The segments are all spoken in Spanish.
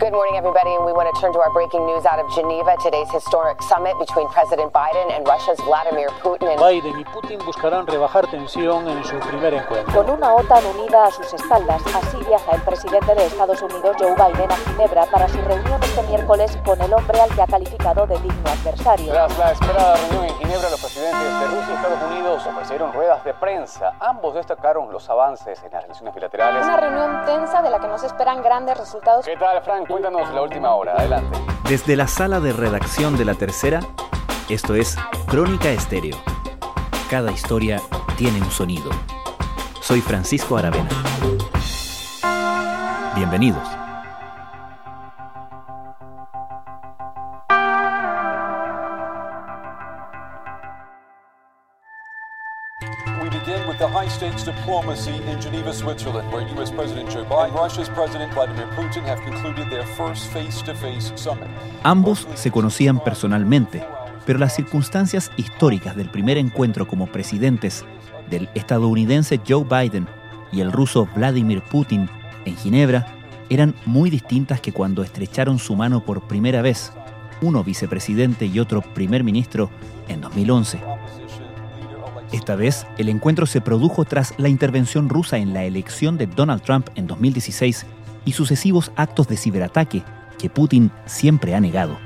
Good morning, everybody, and we want to turn to our breaking news out of Geneva. Today's historic summit between President Biden and Russia's Vladimir Putin. Biden y Putin buscarán rebajar tensión en su primer encuentro. Con una OTAN unida a sus espaldas, así viaja el presidente de Estados Unidos, Joe Biden, a Ginebra para su reunión este miércoles con el hombre al que ha calificado de digno adversario. Tras la esperada reunión en Ginebra, los presidentes de Rusia y Estados Unidos ofrecieron ruedas de prensa. Ambos destacaron los avances en las relaciones bilaterales. Una reunión tensa de la que no se esperan grandes resultados. ¿Qué tal, Frank? Cuéntanos la última hora. Adelante. Desde la sala de redacción de La Tercera, esto es Crónica Estéreo. Cada historia tiene un sonido. Soy Francisco Aravena. Bienvenidos. Stakes diplomacy in Geneva, Switzerland, where U.S. President Joe Biden and Russia's President Vladimir Putin have concluded their first face to face summit. Ambos se conocían personalmente, pero las circunstancias históricas del primer encuentro como presidentes del estadounidense Joe Biden y el ruso Vladimir Putin en Ginebra eran muy distintas que cuando estrecharon su mano por primera vez, uno vicepresidente y otro primer ministro, en 2011. Esta vez, el encuentro se produjo tras la intervención rusa en la elección de Donald Trump en 2016 y sucesivos actos de ciberataque que Putin siempre ha negado.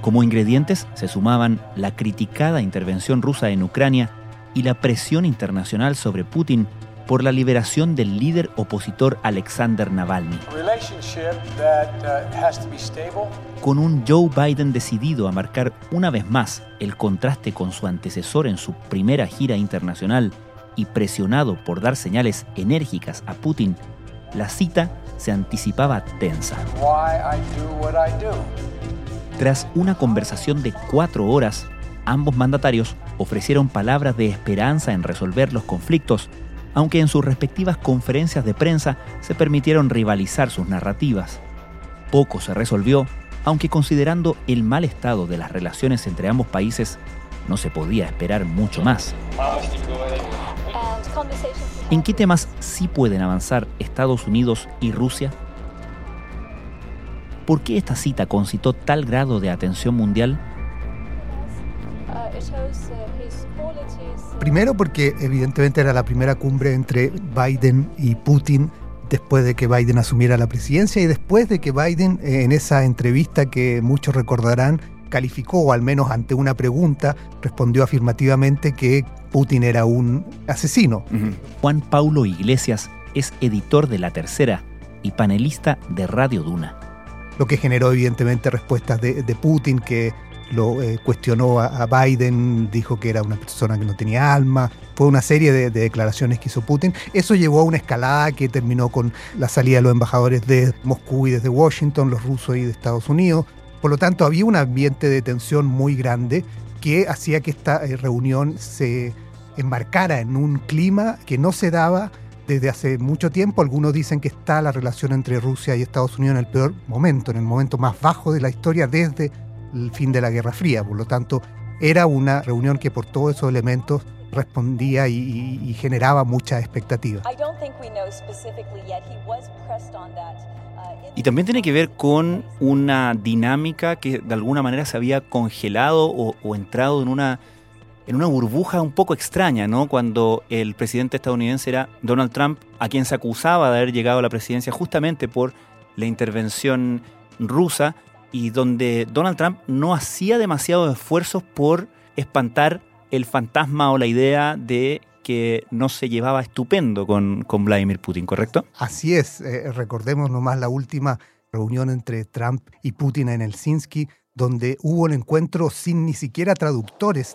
Como ingredientes se sumaban la criticada intervención rusa en Ucrania y la presión internacional sobre Putin por la liberación del líder opositor Alexander Navalny. Con un Joe Biden decidido a marcar una vez más el contraste con su antecesor en su primera gira internacional y presionado por dar señales enérgicas a Putin, la cita se anticipaba tensa. Tras una conversación de cuatro horas, ambos mandatarios ofrecieron palabras de esperanza en resolver los conflictos, aunque en sus respectivas conferencias de prensa se permitieron rivalizar sus narrativas. Poco se resolvió, aunque considerando el mal estado de las relaciones entre ambos países, no se podía esperar mucho más. ¿En qué temas sí pueden avanzar Estados Unidos y Rusia? ¿Por qué esta cita concitó tal grado de atención mundial? Primero porque evidentemente era la primera cumbre entre Biden y Putin después de que Biden asumiera la presidencia y después de que Biden eh, en esa entrevista que muchos recordarán calificó, o al menos ante una pregunta, respondió afirmativamente que Putin era un asesino. Juan Paulo Iglesias es editor de La Tercera y panelista de Radio Duna. Lo que generó evidentemente respuestas de, de Putin que lo eh, cuestionó a, Biden, dijo que era una persona que no tenía alma, fue una serie de, de, declaraciones que hizo Putin. Eso llevó a una escalada que terminó con la salida de los embajadores de Moscú y desde Washington, los rusos y de Estados Unidos. Por lo tanto, había un ambiente de tensión muy grande que hacía que esta eh, reunión se enmarcara en un clima que no se daba desde hace mucho tiempo. Algunos dicen que está la relación entre Rusia y Estados Unidos en el peor momento, en el momento más bajo de la historia desde el fin de la Guerra Fría. Por lo tanto, era una reunión que por todos esos elementos respondía y, y, y generaba mucha expectativa. Y también tiene que ver con una dinámica que de alguna manera se había congelado o, o entrado en una, en una burbuja un poco extraña, ¿no? Cuando el presidente estadounidense era Donald Trump, a quien se acusaba de haber llegado a la presidencia justamente por la intervención rusa, y donde Donald Trump no hacía demasiados esfuerzos por espantar el fantasma o la idea de que no se llevaba estupendo con, con Vladimir Putin, ¿correcto? Así es, eh, recordemos nomás la última reunión entre Trump y Putin en Helsinki, donde hubo el encuentro sin ni siquiera traductores.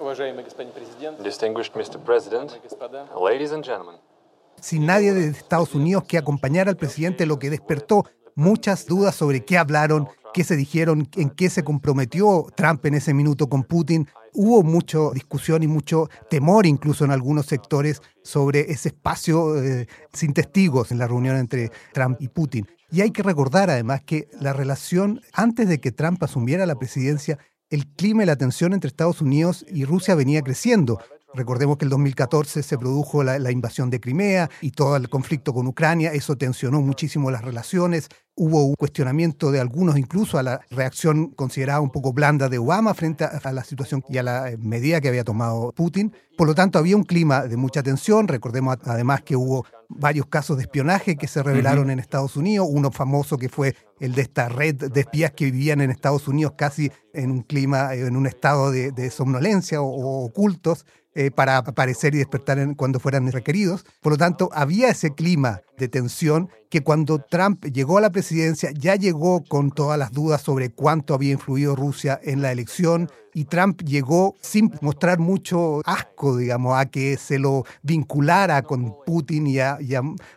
Sin nadie de Estados Unidos que acompañara al presidente, lo que despertó muchas dudas sobre qué hablaron, qué se dijeron, en qué se comprometió Trump en ese minuto con Putin. Hubo mucha discusión y mucho temor incluso en algunos sectores sobre ese espacio eh, sin testigos en la reunión entre Trump y Putin. Y hay que recordar además que la relación antes de que Trump asumiera la presidencia, el clima y la tensión entre Estados Unidos y Rusia venía creciendo. Recordemos que el 2014 se produjo la, la invasión de Crimea y todo el conflicto con Ucrania, eso tensionó muchísimo las relaciones, Hubo un cuestionamiento de algunos incluso a la reacción considerada un poco blanda de Obama frente a la situación y a la eh, medida que había tomado Putin. Por lo tanto, había un clima de mucha tensión. Recordemos además que hubo varios casos de espionaje que se revelaron en Estados Unidos, uno famoso que fue el de esta red de espías que vivían en Estados Unidos casi en un clima, en un estado de, somnolencia o ocultos, eh, para aparecer y despertar cuando fueran requeridos. Por lo tanto, había ese clima de tensión que cuando Trump llegó a la presidencia ya llegó con todas las dudas sobre cuánto había influido Rusia en la elección y Trump llegó sin mostrar mucho asco, digamos, a que se lo vinculara con Putin y a,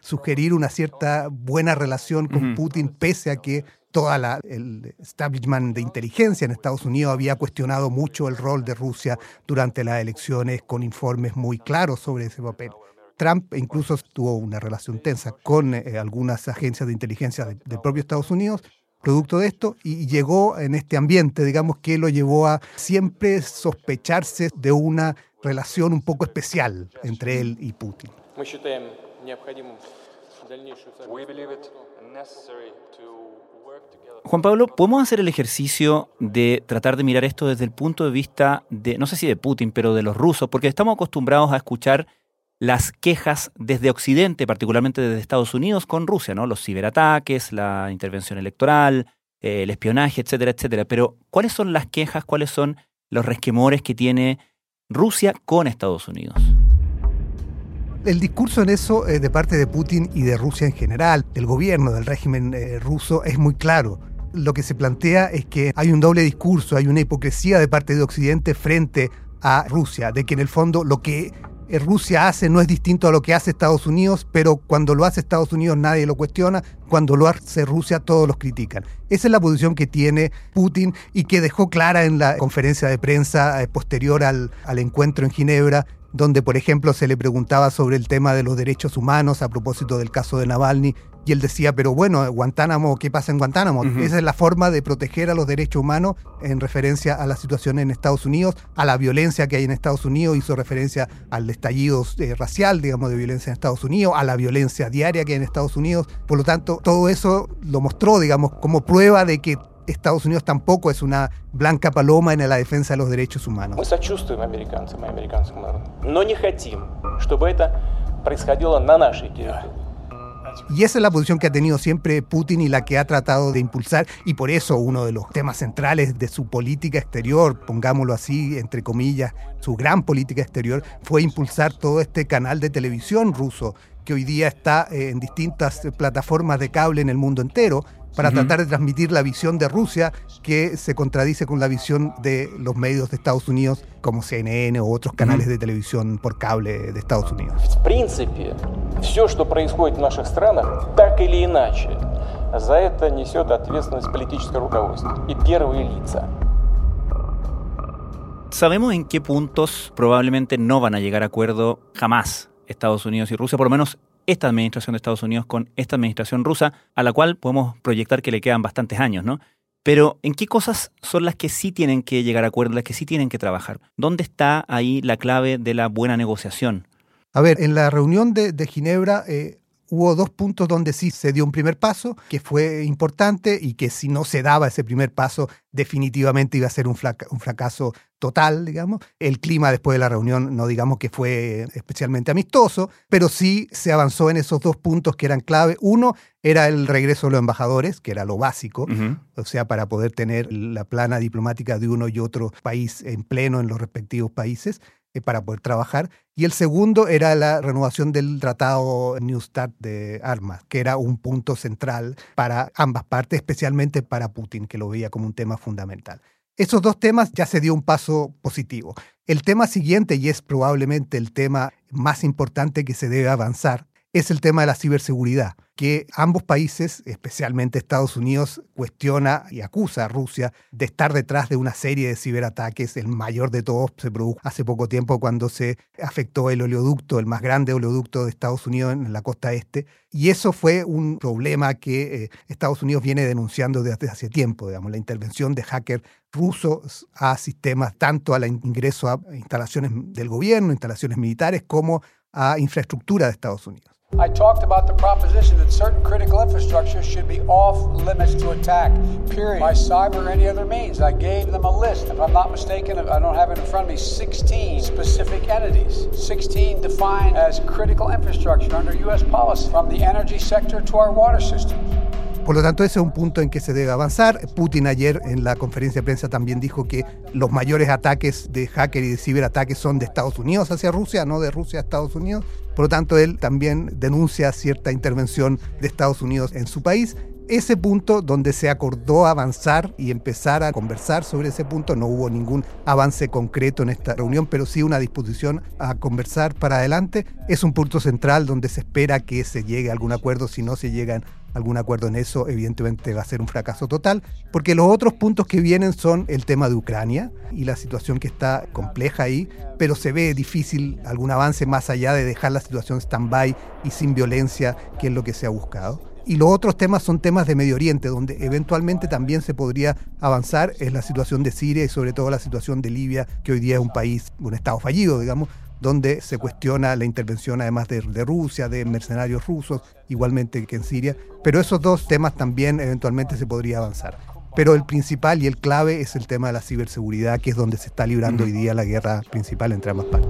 sugerir una cierta buena relación con Putin, pese a que toda la, el establishment de inteligencia en Estados Unidos había cuestionado mucho el rol de Rusia durante las elecciones con informes muy claros sobre ese papel. Trump incluso tuvo una relación tensa con eh, algunas agencias de inteligencia del propio Estados Unidos, producto de esto, y llegó en este ambiente, digamos, que lo llevó a siempre sospecharse de una relación un poco especial entre él y Putin. Juan Pablo, ¿podemos hacer el ejercicio de tratar de mirar esto desde el punto de vista de, no sé si de Putin, pero de los rusos? Porque estamos acostumbrados a escuchar las quejas desde Occidente, particularmente desde Estados Unidos, con Rusia, ¿no? Los ciberataques, la intervención electoral, eh, el espionaje, etcétera, etcétera. Pero, ¿cuáles son las quejas, cuáles son los resquemores que tiene Rusia con Estados Unidos? El discurso en eso eh, de parte de Putin y de Rusia en general, del gobierno, del régimen eh, ruso, es muy claro. Lo que se plantea es que hay un doble discurso, hay una hipocresía de parte de Occidente frente a Rusia, de que en el fondo lo que eh, Rusia hace no es distinto a lo que hace Estados Unidos, pero cuando lo hace Estados Unidos nadie lo cuestiona, cuando lo hace Rusia todos los critican. Esa es la posición que tiene Putin y que dejó clara en la conferencia de prensa posterior al, al encuentro en Ginebra, donde por ejemplo se le preguntaba sobre el tema de los derechos humanos a propósito del caso de Navalny, y él decía, pero bueno, Guantánamo, ¿qué pasa en Guantánamo? Esa es la forma de proteger a los derechos humanos en referencia a la situación en Estados Unidos, a la violencia que hay en Estados Unidos, hizo referencia al estallido eh, racial, digamos, de violencia en Estados Unidos, a la violencia diaria que hay en Estados Unidos. Por lo tanto, todo eso lo mostró, digamos, como prueba de que Estados Unidos tampoco es una blanca paloma en la defensa de los derechos humanos. Y esa es la posición que ha tenido siempre Putin y la que ha tratado de impulsar, y por eso uno de los temas centrales de su política exterior, pongámoslo así, entre comillas, su gran política exterior, fue impulsar todo este canal de televisión ruso, que hoy día está eh, en distintas plataformas de cable en el mundo entero, para tratar de transmitir la visión de Rusia que se contradice con la visión de los medios de Estados Unidos como CNN o otros canales de televisión por cable de Estados Unidos. В принципе, все, что происходит в наших странах, так или иначе, за это несет ответственность политическое руководство и первые лица. ¿Sabemos en qué puntos probablemente no van a llegar a acuerdo jamás Estados Unidos y Rusia, por lo menos esta administración de Estados Unidos con esta administración rusa, a la cual podemos proyectar que le quedan bastantes años, ¿no? Pero ¿en qué cosas son las que sí tienen que llegar a acuerdo, las que sí tienen que trabajar? ¿Dónde está ahí la clave de la buena negociación? A ver, en la reunión de, Ginebra eh, hubo dos puntos donde sí se dio un primer paso, que fue importante y que si no se daba ese primer paso, definitivamente iba a ser un, un fracaso total, digamos. El clima después de la reunión no digamos que fue especialmente amistoso, pero sí se avanzó en esos dos puntos que eran clave. Uno era el regreso de los embajadores, que era lo básico, o sea, para poder tener la plana diplomática de uno y otro país en pleno en los respectivos países. Eh, para poder trabajar. Y el segundo era la renovación del tratado New START de armas, que era un punto central para ambas partes, especialmente para Putin, que lo veía como un tema fundamental. Esos dos temas ya se dio un paso positivo. El tema siguiente, y es probablemente el tema más importante que se debe avanzar, es el tema de la ciberseguridad, que ambos países, especialmente Estados Unidos, cuestiona y acusa a Rusia de estar detrás de una serie de ciberataques. El mayor de todos se produjo hace poco tiempo cuando se afectó el oleoducto, el más grande oleoducto de Estados Unidos en la costa este. Y eso fue un problema que eh, Estados Unidos viene denunciando desde hace tiempo, digamos, la intervención de hackers rusos a sistemas, tanto al ingreso a instalaciones del gobierno, instalaciones militares, como a infraestructura de Estados Unidos. I talked about the proposition that certain critical infrastructure should be off limits to attack, period, by cyber or any other means. I gave them a list. If I'm not mistaken, I don't have it in front of me, 16 specific entities, 16 defined as critical infrastructure under U.S. policy, from the energy sector to our water systems. Por lo tanto, ese es un punto en que se debe avanzar. Putin ayer en la conferencia de prensa también dijo que los mayores ataques de hacker y de ciberataques son de Estados Unidos hacia Rusia, no de Rusia a Estados Unidos. Por lo tanto, él también denuncia cierta intervención de Estados Unidos en su país ese punto donde se acordó avanzar y empezar a conversar sobre ese punto. No hubo ningún avance concreto en esta reunión, pero sí una disposición a conversar para adelante. Es un punto central donde se espera que se llegue a algún acuerdo. Si no se llega a algún acuerdo en eso, evidentemente va a ser un fracaso total, porque los otros puntos que vienen son el tema de Ucrania y la situación que está compleja ahí, pero se ve difícil algún avance más allá de dejar la situación stand-by y sin violencia, que es lo que se ha buscado. Y los otros temas son temas de Medio Oriente, donde eventualmente también se podría avanzar, es la situación de Siria y sobre todo la situación de Libia, que hoy día es un país, un Estado fallido, digamos, donde se cuestiona la intervención además de, de, Rusia, de mercenarios rusos, igualmente que en Siria. Pero esos dos temas también eventualmente se podría avanzar. Pero el principal y el clave es el tema de la ciberseguridad, que es donde se está librando hoy día la guerra principal entre ambas partes.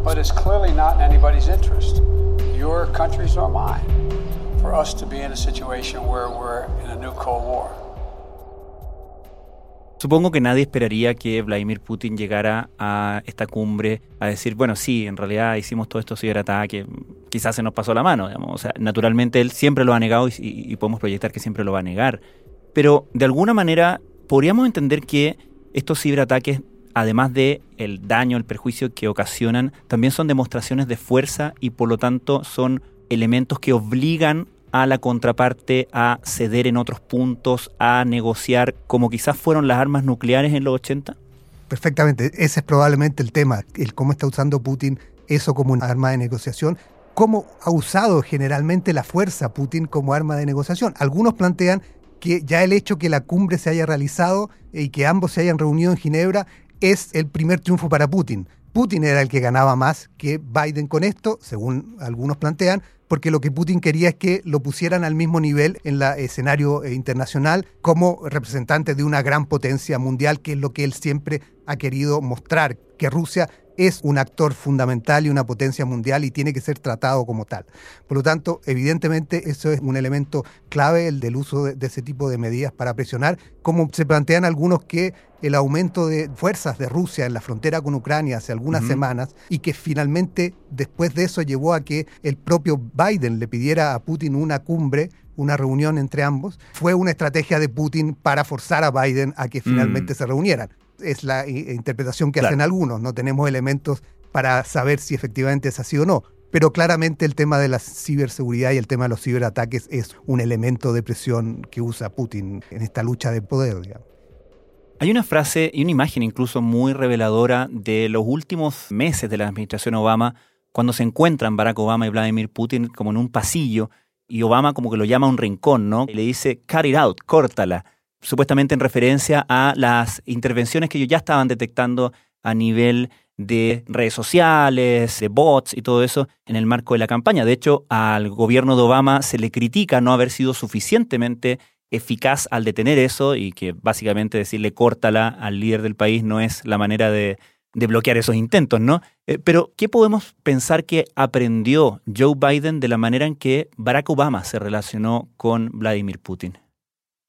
Supongo que nadie esperaría que Vladimir Putin llegara a esta cumbre a decir, bueno, sí, en realidad hicimos todo esto ciberataque, quizás se nos pasó la mano, digamos. O sea, naturalmente él siempre lo ha negado y, y podemos proyectar que siempre lo va a negar. Pero de alguna manera podríamos entender que estos ciberataques además de el daño, el perjuicio que ocasionan, también son demostraciones de fuerza y por lo tanto son elementos que obligan a la contraparte a ceder en otros puntos, a negociar, como quizás fueron las armas nucleares en los 80? Perfectamente, ese es probablemente el tema, el cómo está usando Putin eso como una arma de negociación, cómo ha usado generalmente la fuerza Putin como arma de negociación. Algunos plantean que ya el hecho que la cumbre se haya realizado y que ambos se hayan reunido en Ginebra es el primer triunfo para Putin. Putin era el que ganaba más que Biden con esto, según algunos plantean, porque lo que Putin quería es que lo pusieran al mismo nivel en el escenario eh, internacional como representante de una gran potencia mundial, que es lo que él siempre ha querido mostrar, que Rusia es un actor fundamental y una potencia mundial y tiene que ser tratado como tal. Por lo tanto, evidentemente eso es un elemento clave, el del uso de, ese tipo de medidas para presionar, como se plantean algunos que el aumento de fuerzas de Rusia en la frontera con Ucrania hace algunas semanas y que finalmente después de eso llevó a que el propio Biden le pidiera a Putin una cumbre una reunión entre ambos, fue una estrategia de Putin para forzar a Biden a que finalmente mm. se reunieran es la interpretación que hacen algunos, no tenemos elementos para saber si efectivamente es así o no. Pero claramente el tema de la ciberseguridad y el tema de los ciberataques es un elemento de presión que usa Putin en esta lucha de poder. Hay una frase y una imagen incluso muy reveladora de los últimos meses de la administración Obama, cuando se encuentran Barack Obama y Vladimir Putin como en un pasillo, y Obama como que lo llama a un rincón, ¿no? Y le dice, cut it out, córtala supuestamente en referencia a las intervenciones que ellos ya estaban detectando a nivel de redes sociales, de bots y todo eso en el marco de la campaña. De hecho, al gobierno de Obama se le critica no haber sido suficientemente eficaz al detener eso y que básicamente decirle córtala al líder del país no es la manera de, bloquear esos intentos, ¿no? Eh, pero, ¿qué podemos pensar que aprendió Joe Biden de la manera en que Barack Obama se relacionó con Vladimir Putin?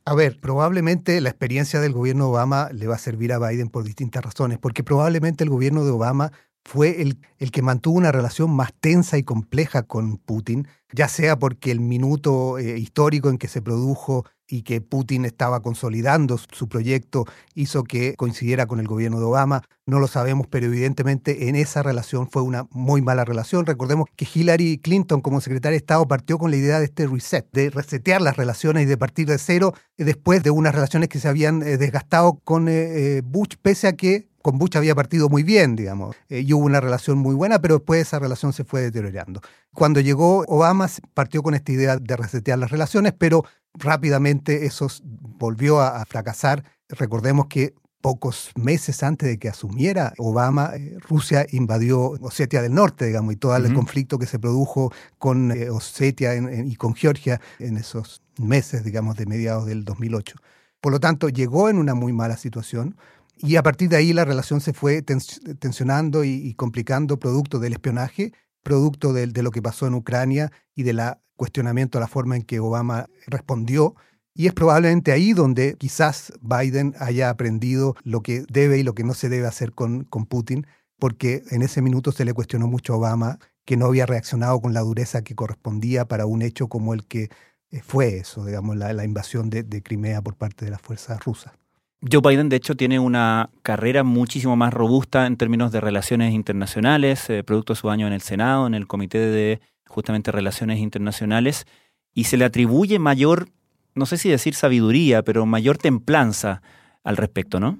A ver, probablemente la experiencia del gobierno Obama le va a servir a Biden por distintas razones, porque probablemente el gobierno de Obama fue el, el, que mantuvo una relación más tensa y compleja con Putin, ya sea porque el minuto eh, histórico en que se produjo y que Putin estaba consolidando su proyecto hizo que coincidiera con el gobierno de Obama. No lo sabemos, pero evidentemente en esa relación fue una muy mala relación. Recordemos que Hillary Clinton como secretaria de Estado partió con la idea de este reset, de resetear las relaciones y de partir de cero después de unas relaciones que se habían eh, desgastado con eh, eh, Bush, pese a que con Bush había partido muy bien, digamos, y hubo una relación muy buena, pero después esa relación se fue deteriorando. Cuando llegó Obama, partió con esta idea de resetear las relaciones, pero rápidamente eso volvió a, fracasar. Recordemos que pocos meses antes de que asumiera Obama, eh, Rusia invadió Osetia del Norte, digamos, y todo el conflicto que se produjo con eh, Osetia y con Georgia en esos meses, digamos, de mediados del 2008. Por lo tanto, llegó en una muy mala situación y a partir de ahí la relación se fue tensionando y, complicando producto del espionaje, producto de, lo que pasó en Ucrania y de la cuestionamiento a la forma en que Obama respondió. Y es probablemente ahí donde quizás Biden haya aprendido lo que debe y lo que no se debe hacer con, con Putin, porque en ese minuto se le cuestionó mucho a Obama que no había reaccionado con la dureza que correspondía para un hecho como el que eh, fue eso, digamos, la, invasión de, Crimea por parte de las fuerzas rusas. Joe Biden, de hecho, tiene una carrera muchísimo más robusta en términos de relaciones internacionales, eh, producto de su año en el Senado, en el Comité de justamente relaciones internacionales, y se le atribuye mayor, no sé si decir sabiduría, pero mayor templanza al respecto, ¿no?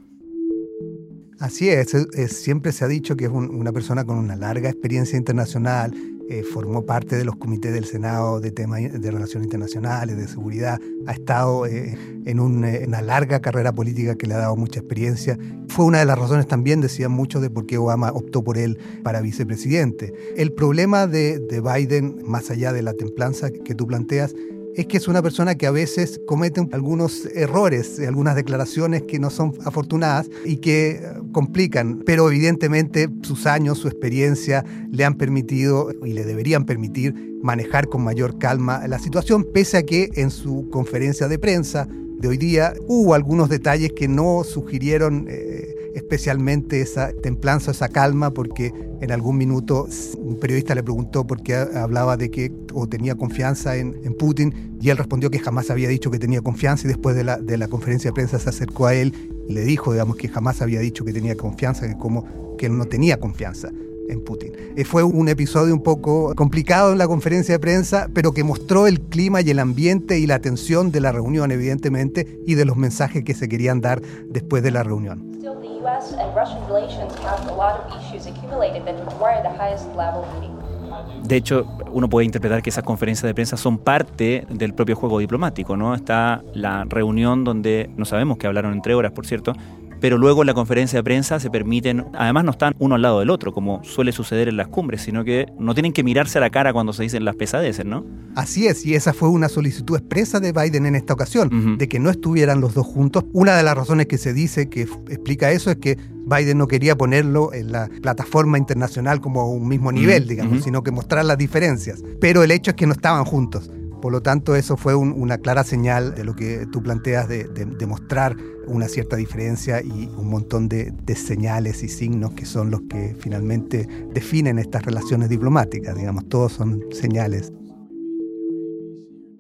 Así es, siempre se ha dicho que es una persona con una larga experiencia internacional, eh, formó parte de los comités del Senado de temas de relaciones internacionales, de seguridad, ha estado eh, en eh, una larga carrera política que le ha dado mucha experiencia. Fue una de las razones también, decían muchos, de por qué Obama optó por él para vicepresidente. El problema de, de Biden, más allá de la templanza que tú planteas, es que es una persona que a veces comete algunos errores, algunas declaraciones que no son afortunadas y que eh, complican, pero evidentemente sus años, su experiencia le han permitido y le deberían permitir manejar con mayor calma la situación, pese a que en su conferencia de prensa de hoy día hubo algunos detalles que no sugirieron... Eh, especialmente esa templanza, esa calma, porque en algún minuto un periodista le preguntó por qué hablaba de que o tenía confianza en, Putin y él respondió que jamás había dicho que tenía confianza y después de la, de la conferencia de prensa se acercó a él y le dijo, digamos, que jamás había dicho que tenía confianza, que como que él no tenía confianza en Putin. Eh, fue un episodio un poco complicado en la conferencia de prensa, pero que mostró el clima y el ambiente y la tensión de la reunión, evidentemente, y de los mensajes que se querían dar después de la reunión. De hecho, uno puede interpretar que esas conferencias de prensa son parte del propio juego diplomático, ¿no? Está la reunión donde no sabemos que hablaron entre horas, por cierto, pero luego en la conferencia de prensa se permiten, además no están uno al lado del otro, como suele suceder en las cumbres, sino que no tienen que mirarse a la cara cuando se dicen las pesadeces, ¿no? Así es, y esa fue una solicitud expresa de Biden en esta ocasión, de que no estuvieran los dos juntos. Una de las razones que se dice que explica eso es que Biden no quería ponerlo en la plataforma internacional como un mismo nivel, digamos, sino que mostrar las diferencias. Pero el hecho es que no estaban juntos. Por lo tanto, eso fue una clara señal de lo que tú planteas de, mostrar una cierta diferencia y un montón de, señales y signos que son los que finalmente definen estas relaciones diplomáticas. Digamos, todos son señales.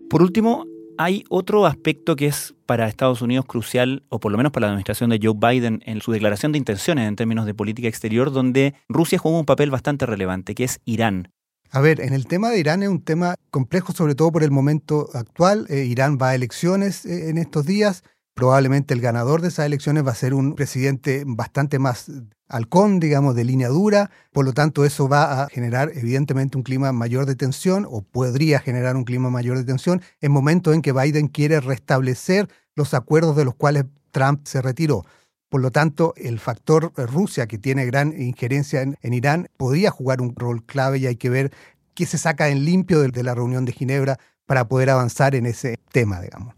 Por último, hay otro aspecto que es para Estados Unidos crucial, o por lo menos para la administración de Joe Biden en su declaración de intenciones en términos de política exterior, donde Rusia juega un papel bastante relevante, que es Irán. A ver, en el tema de Irán es un tema complejo, sobre todo por el momento actual. Eh, Irán va a elecciones eh, en estos días. Probablemente el ganador de esas elecciones va a ser un presidente bastante más halcón, digamos, de línea dura. Por lo tanto, eso va a generar evidentemente un clima mayor de tensión o podría generar un clima mayor de tensión en momentos en que Biden quiere restablecer los acuerdos de los cuales Trump se retiró. Por lo tanto, el factor Rusia, que tiene gran injerencia en, Irán, podría jugar un rol clave y hay que ver qué se saca en limpio de, de la reunión de Ginebra para poder avanzar en ese tema, digamos.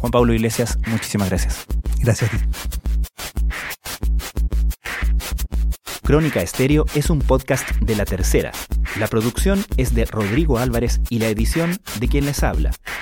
Juan Pablo Iglesias, muchísimas gracias. Gracias a ti. Crónica Estéreo es un podcast de la tercera. La producción es de Rodrigo Álvarez y la edición de quien les habla,